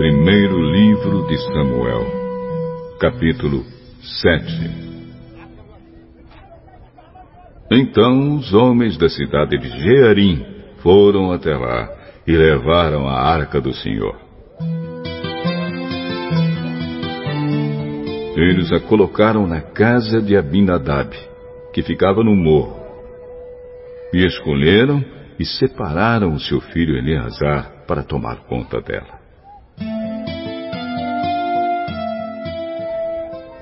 Primeiro livro de Samuel, capítulo 7 Então os homens da cidade de Jearim foram até lá e levaram a arca do Senhor. Eles a colocaram na casa de Abinadab, que ficava no morro. E escolheram e separaram o seu filho Eleazar para tomar conta dela.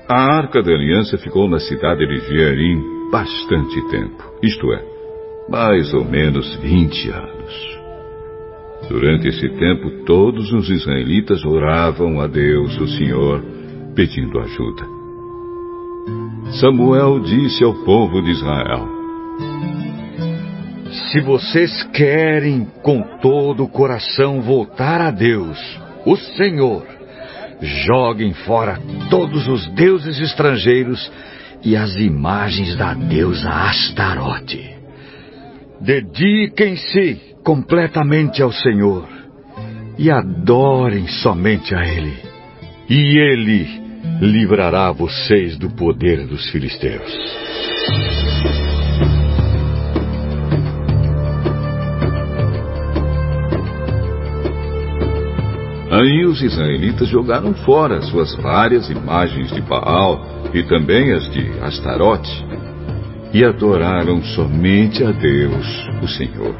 A arca da aliança ficou na cidade de Jearim bastante tempo, isto é, mais ou menos 20 anos. Durante esse tempo, todos os israelitas oravam a Deus, o Senhor, pedindo ajuda. Samuel disse ao povo de Israel: Se vocês querem com todo o coração voltar a Deus, o Senhor, joguem fora todos os deuses estrangeiros e as imagens da deusa Astarote. Dediquem-se completamente ao Senhor e adorem somente a Ele. E Ele livrará vocês do poder dos filisteus. Aí os israelitas jogaram fora suas várias imagens de Baal e também as de Astarote e adoraram somente a Deus, o Senhor.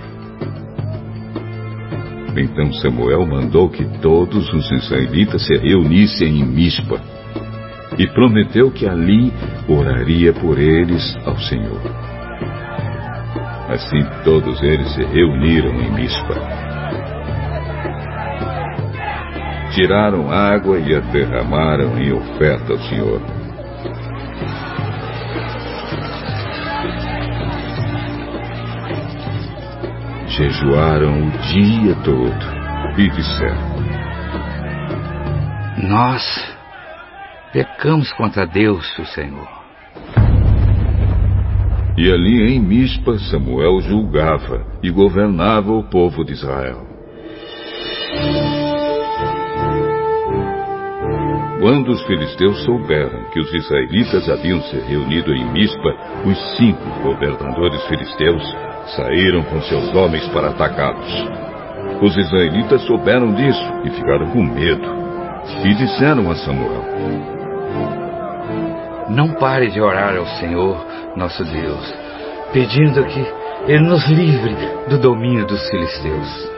Então Samuel mandou que todos os israelitas se reunissem em Mispa e prometeu que ali oraria por eles ao Senhor. Assim todos eles se reuniram em Mispa. Tiraram água e a derramaram em oferta ao Senhor. Jejuaram o dia todo e disseram: Nós pecamos contra Deus, o Senhor. E ali em Mispa, Samuel julgava e governava o povo de Israel. Quando os filisteus souberam que os israelitas haviam se reunido em Mispa, os cinco governadores filisteus saíram com seus homens para atacá-los. Os israelitas souberam disso e ficaram com medo. E disseram a Samuel: Não pare de orar ao Senhor, nosso Deus, pedindo que Ele nos livre do domínio dos filisteus.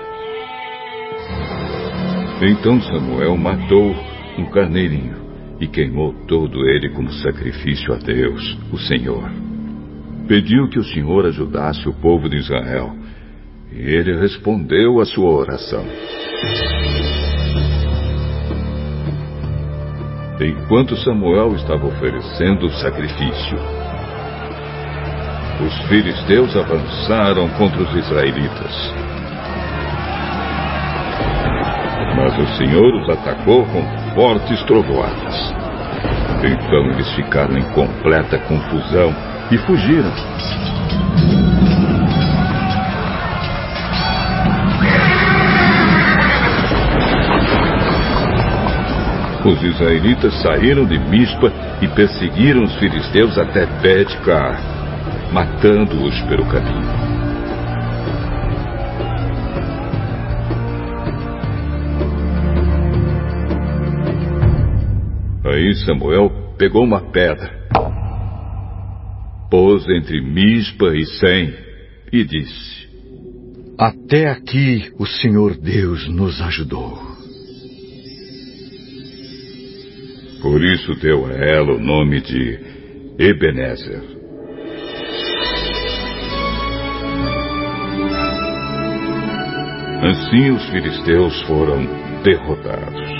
Então Samuel matou um carneirinho e queimou todo ele como sacrifício a Deus, o Senhor. Pediu que o Senhor ajudasse o povo de Israel. E ele respondeu à sua oração. Enquanto Samuel estava oferecendo o sacrifício, os filisteus avançaram contra os israelitas. Mas o Senhor os atacou com fortes trovoadas. Então eles ficaram em completa confusão e fugiram. Os israelitas saíram de Mispa e perseguiram os filisteus até Bet-Car, matando-os pelo caminho. Aí Samuel pegou uma pedra, pôs entre Mispa e Sem e disse: Até aqui o Senhor Deus nos ajudou. Por isso deu a ela o nome de Ebenezer. Assim os filisteus foram derrotados.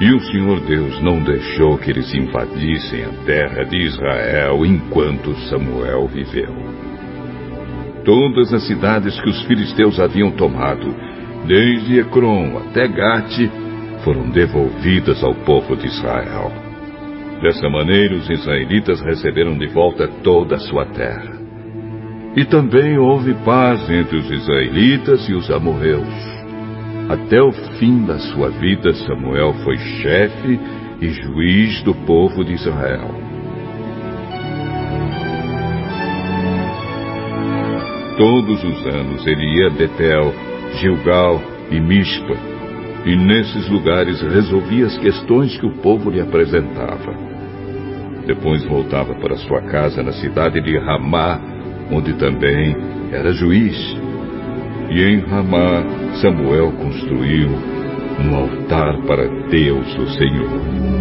E o Senhor Deus não deixou que eles invadissem a terra de Israel enquanto Samuel viveu. Todas as cidades que os filisteus haviam tomado, desde Ecrom até Gate, foram devolvidas ao povo de Israel. Dessa maneira, os israelitas receberam de volta toda a sua terra. E também houve paz entre os israelitas e os amorreus. Até o fim da sua vida, Samuel foi chefe e juiz do povo de Israel. Todos os anos ele ia a Betel, Gilgal e Mispa, e nesses lugares resolvia as questões que o povo lhe apresentava. Depois voltava para sua casa na cidade de Ramá, onde também era juiz. E em Ramá, Samuel construiu um altar para Deus, o Senhor.